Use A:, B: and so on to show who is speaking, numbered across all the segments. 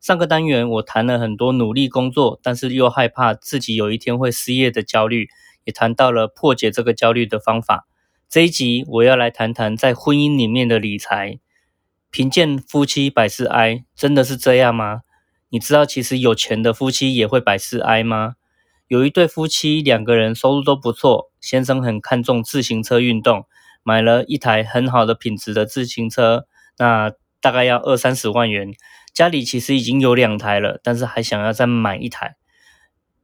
A: 上个单元我谈了很多努力工作，但是又害怕自己有一天会失业的焦虑，也谈到了破解这个焦虑的方法。这一集我要来谈谈在婚姻里面的理财。贫贱夫妻百事哀，真的是这样吗？你知道其实有钱的夫妻也会百事哀吗？有一对夫妻，两个人收入都不错，先生很看重自行车运动，买了一台很好的品质的自行车，那大概要二三十万元。家里其实已经有两台了，但是还想要再买一台。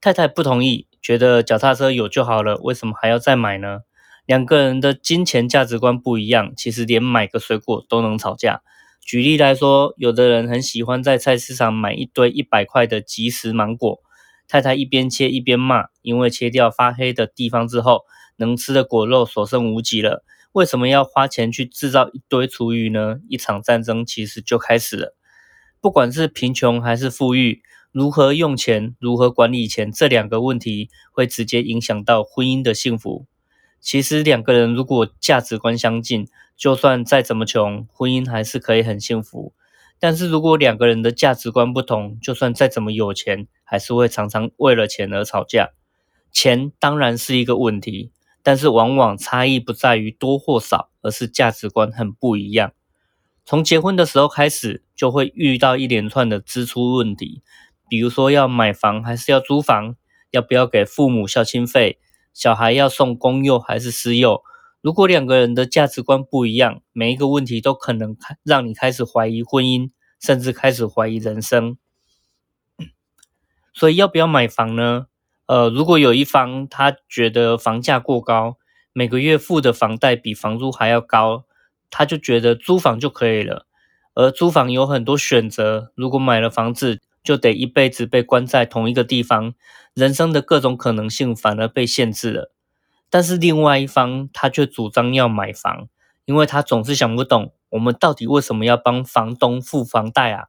A: 太太不同意，觉得脚踏车有就好了，为什么还要再买呢？两个人的金钱价值观不一样，其实连买个水果都能吵架。举例来说，有的人很喜欢在菜市场买一堆一百块的即食芒果，太太一边切一边骂，因为切掉发黑的地方之后，能吃的果肉所剩无几了。为什么要花钱去制造一堆厨余呢？一场战争其实就开始了。不管是贫穷还是富裕，如何用钱、如何管理钱，这两个问题会直接影响到婚姻的幸福。其实两个人如果价值观相近，就算再怎么穷，婚姻还是可以很幸福。但是如果两个人的价值观不同，就算再怎么有钱，还是会常常为了钱而吵架。钱当然是一个问题，但是往往差异不在于多或少，而是价值观很不一样。从结婚的时候开始，就会遇到一连串的支出问题，比如说要买房还是要租房，要不要给父母孝亲费，小孩要送公幼还是私幼。如果两个人的价值观不一样，每一个问题都可能让你开始怀疑婚姻，甚至开始怀疑人生。所以要不要买房呢？呃，如果有一方他觉得房价过高，每个月付的房贷比房租还要高。他就觉得租房就可以了，而租房有很多选择。如果买了房子，就得一辈子被关在同一个地方，人生的各种可能性反而被限制了。但是另外一方，他却主张要买房，因为他总是想不懂，我们到底为什么要帮房东付房贷啊？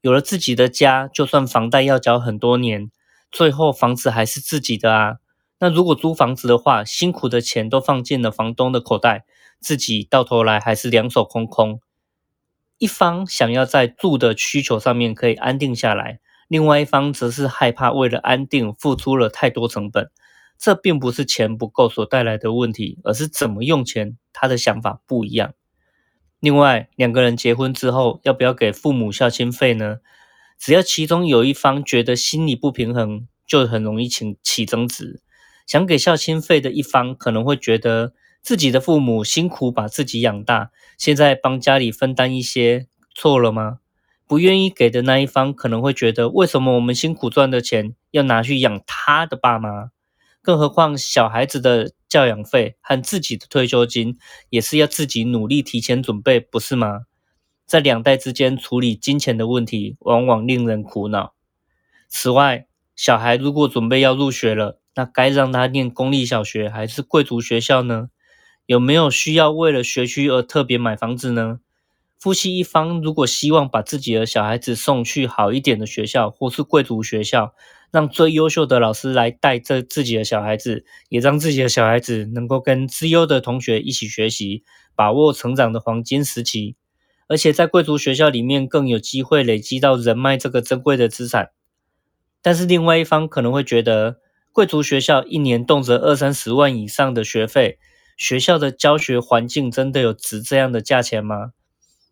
A: 有了自己的家，就算房贷要缴很多年，最后房子还是自己的啊。那如果租房子的话，辛苦的钱都放进了房东的口袋。自己到头来还是两手空空，一方想要在住的需求上面可以安定下来，另外一方则是害怕为了安定付出了太多成本。这并不是钱不够所带来的问题，而是怎么用钱，他的想法不一样。另外，两个人结婚之后要不要给父母孝亲费呢？只要其中有一方觉得心理不平衡，就很容易起起争执。想给孝亲费的一方可能会觉得。自己的父母辛苦把自己养大，现在帮家里分担一些，错了吗？不愿意给的那一方可能会觉得，为什么我们辛苦赚的钱要拿去养他的爸妈？更何况小孩子的教养费和自己的退休金也是要自己努力提前准备，不是吗？在两代之间处理金钱的问题，往往令人苦恼。此外，小孩如果准备要入学了，那该让他念公立小学还是贵族学校呢？有没有需要为了学区而特别买房子呢？夫妻一方如果希望把自己的小孩子送去好一点的学校或是贵族学校，让最优秀的老师来带这自己的小孩子，也让自己的小孩子能够跟资优的同学一起学习，把握成长的黄金时期，而且在贵族学校里面更有机会累积到人脉这个珍贵的资产。但是另外一方可能会觉得，贵族学校一年动辄二三十万以上的学费。学校的教学环境真的有值这样的价钱吗？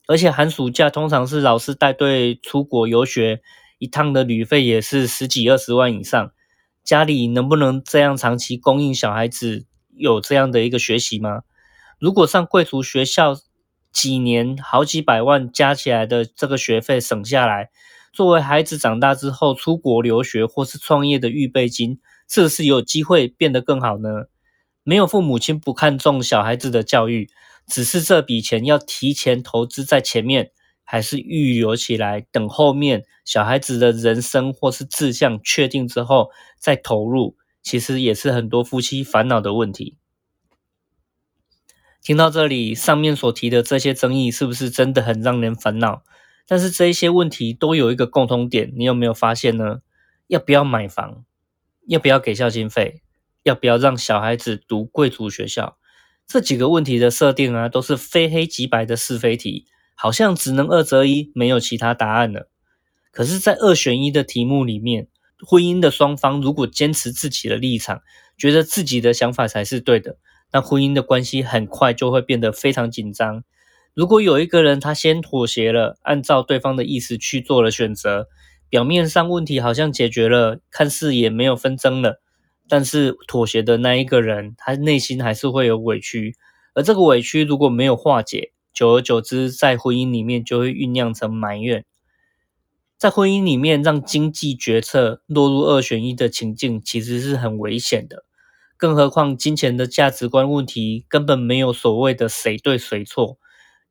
A: 而且寒暑假通常是老师带队出国游学，一趟的旅费也是十几二十万以上。家里能不能这样长期供应小孩子有这样的一个学习吗？如果上贵族学校几年好几百万加起来的这个学费省下来，作为孩子长大之后出国留学或是创业的预备金，是不是有机会变得更好呢？没有父母亲不看重小孩子的教育，只是这笔钱要提前投资在前面，还是预留起来等后面小孩子的人生或是志向确定之后再投入？其实也是很多夫妻烦恼的问题。听到这里，上面所提的这些争议是不是真的很让人烦恼？但是这一些问题都有一个共通点，你有没有发现呢？要不要买房？要不要给孝心费？要不要让小孩子读贵族学校？这几个问题的设定啊，都是非黑即白的是非题，好像只能二择一，没有其他答案了。可是，在二选一的题目里面，婚姻的双方如果坚持自己的立场，觉得自己的想法才是对的，那婚姻的关系很快就会变得非常紧张。如果有一个人他先妥协了，按照对方的意思去做了选择，表面上问题好像解决了，看似也没有纷争了，但是妥协的那一个人，他内心还是会有委屈，而这个委屈如果没有化解，久而久之，在婚姻里面就会酝酿成埋怨。在婚姻里面，让经济决策落入二选一的情境，其实是很危险的。更何况，金钱的价值观问题根本没有所谓的谁对谁错，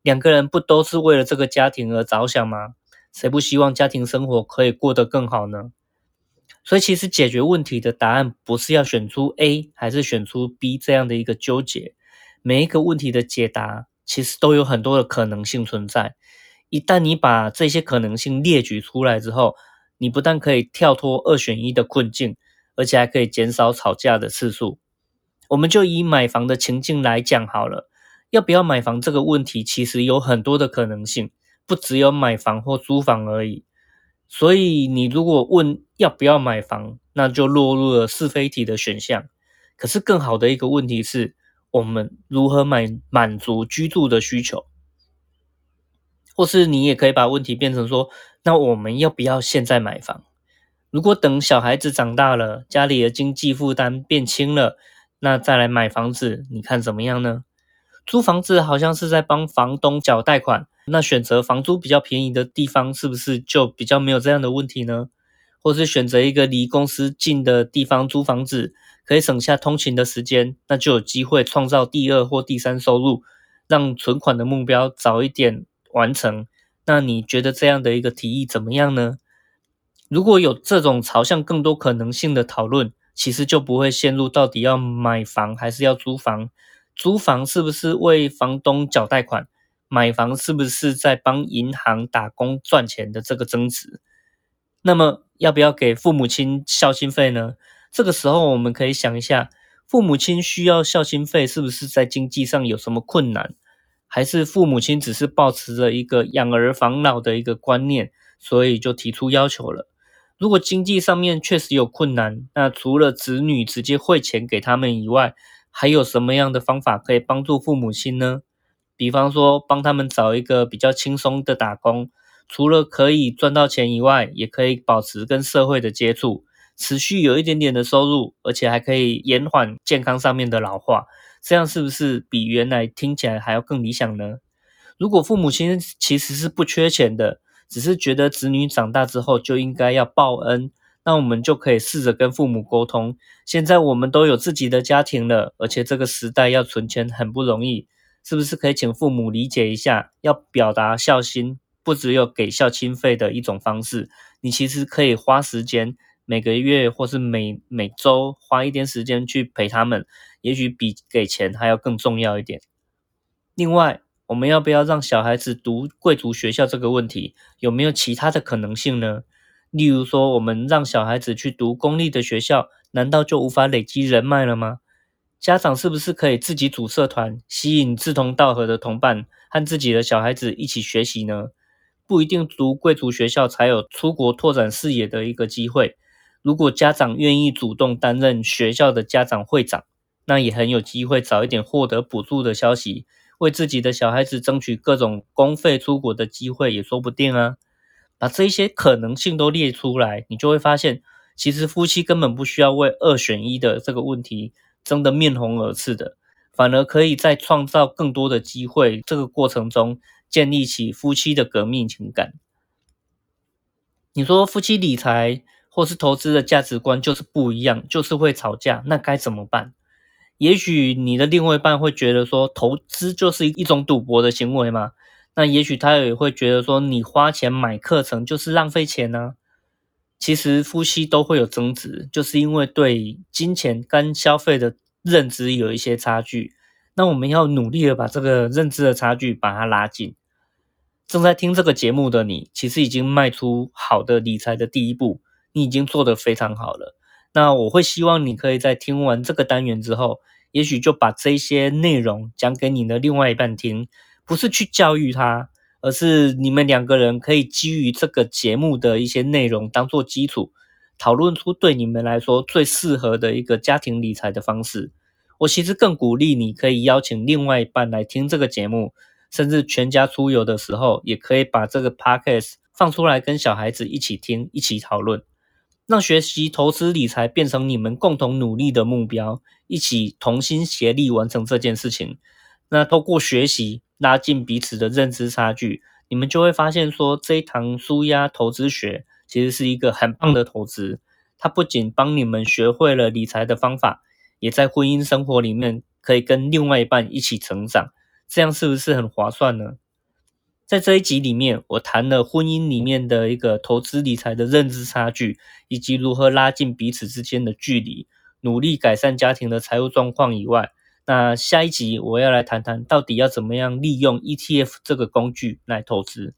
A: 两个人不都是为了这个家庭而着想吗？谁不希望家庭生活可以过得更好呢？所以，其实解决问题的答案不是要选出 A 还是选出 B 这样的一个纠结，每一个问题的解答其实都有很多的可能性存在。一旦你把这些可能性列举出来之后，你不但可以跳脱二选一的困境，而且还可以减少吵架的次数。我们就以买房的情境来讲好了，要不要买房这个问题，其实有很多的可能性，不只有买房或租房而已。所以你如果问要不要买房，那就落入了是非题的选项。可是更好的一个问题是，我们如何满满足居住的需求？或是你也可以把问题变成说，那我们要不要现在买房？如果等小孩子长大了，家里的经济负担变轻了，那再来买房子，你看怎么样呢？租房子好像是在帮房东缴贷款，那选择房租比较便宜的地方，是不是就比较没有这样的问题呢？或是选择一个离公司近的地方租房子，可以省下通勤的时间，那就有机会创造第二或第三收入，让存款的目标早一点。完成，那你觉得这样的一个提议怎么样呢？如果有这种朝向更多可能性的讨论，其实就不会陷入到底要买房还是要租房，租房是不是为房东缴贷款，买房是不是在帮银行打工赚钱的这个争执。那么要不要给父母亲孝心费呢？这个时候我们可以想一下，父母亲需要孝心费，是不是在经济上有什么困难？还是父母亲只是抱持着一个养儿防老的一个观念，所以就提出要求了。如果经济上面确实有困难，那除了子女直接汇钱给他们以外，还有什么样的方法可以帮助父母亲呢？比方说，帮他们找一个比较轻松的打工，除了可以赚到钱以外，也可以保持跟社会的接触，持续有一点点的收入，而且还可以延缓健康上面的老化。这样是不是比原来听起来还要更理想呢？如果父母亲其实是不缺钱的，只是觉得子女长大之后就应该要报恩，那我们就可以试着跟父母沟通。现在我们都有自己的家庭了，而且这个时代要存钱很不容易，是不是可以请父母理解一下？要表达孝心，不只有给孝亲费的一种方式，你其实可以花时间。每个月或是每每周花一点时间去陪他们，也许比给钱还要更重要一点。另外，我们要不要让小孩子读贵族学校这个问题，有没有其他的可能性呢？例如说，我们让小孩子去读公立的学校，难道就无法累积人脉了吗？家长是不是可以自己组社团，吸引志同道合的同伴，和自己的小孩子一起学习呢？不一定读贵族学校才有出国拓展视野的一个机会。如果家长愿意主动担任学校的家长会长，那也很有机会早一点获得补助的消息，为自己的小孩子争取各种公费出国的机会也说不定啊！把这些可能性都列出来，你就会发现，其实夫妻根本不需要为二选一的这个问题争得面红耳赤的，反而可以在创造更多的机会这个过程中，建立起夫妻的革命情感。你说夫妻理财？或是投资的价值观就是不一样，就是会吵架，那该怎么办？也许你的另外一半会觉得说，投资就是一种赌博的行为嘛？那也许他也会觉得说，你花钱买课程就是浪费钱呢。其实夫妻都会有争执，就是因为对金钱跟消费的认知有一些差距。那我们要努力的把这个认知的差距把它拉近。正在听这个节目的你，其实已经迈出好的理财的第一步，你已经做得非常好了。那我会希望你可以在听完这个单元之后，也许就把这些内容讲给你的另外一半听。不是去教育他，而是你们两个人可以基于这个节目的一些内容当做基础，讨论出对你们来说最适合的一个家庭理财的方式。我其实更鼓励你可以邀请另外一半来听这个节目，甚至全家出游的时候，也可以把这个 podcast 放出来跟小孩子一起听，一起讨论，让学习投资理财变成你们共同努力的目标，一起同心协力完成这件事情。那透过学习。拉近彼此的认知差距，你们就会发现说，这一堂舒压投资学其实是一个很棒的投资。它不仅帮你们学会了理财的方法，也在婚姻生活里面可以跟另外一半一起成长，这样是不是很划算呢？在这一集里面，我谈了婚姻里面的一个投资理财的认知差距，以及如何拉近彼此之间的距离，努力改善家庭的财务状况以外。那下一集我要来谈谈，到底要怎么样利用 ETF 这个工具来投资。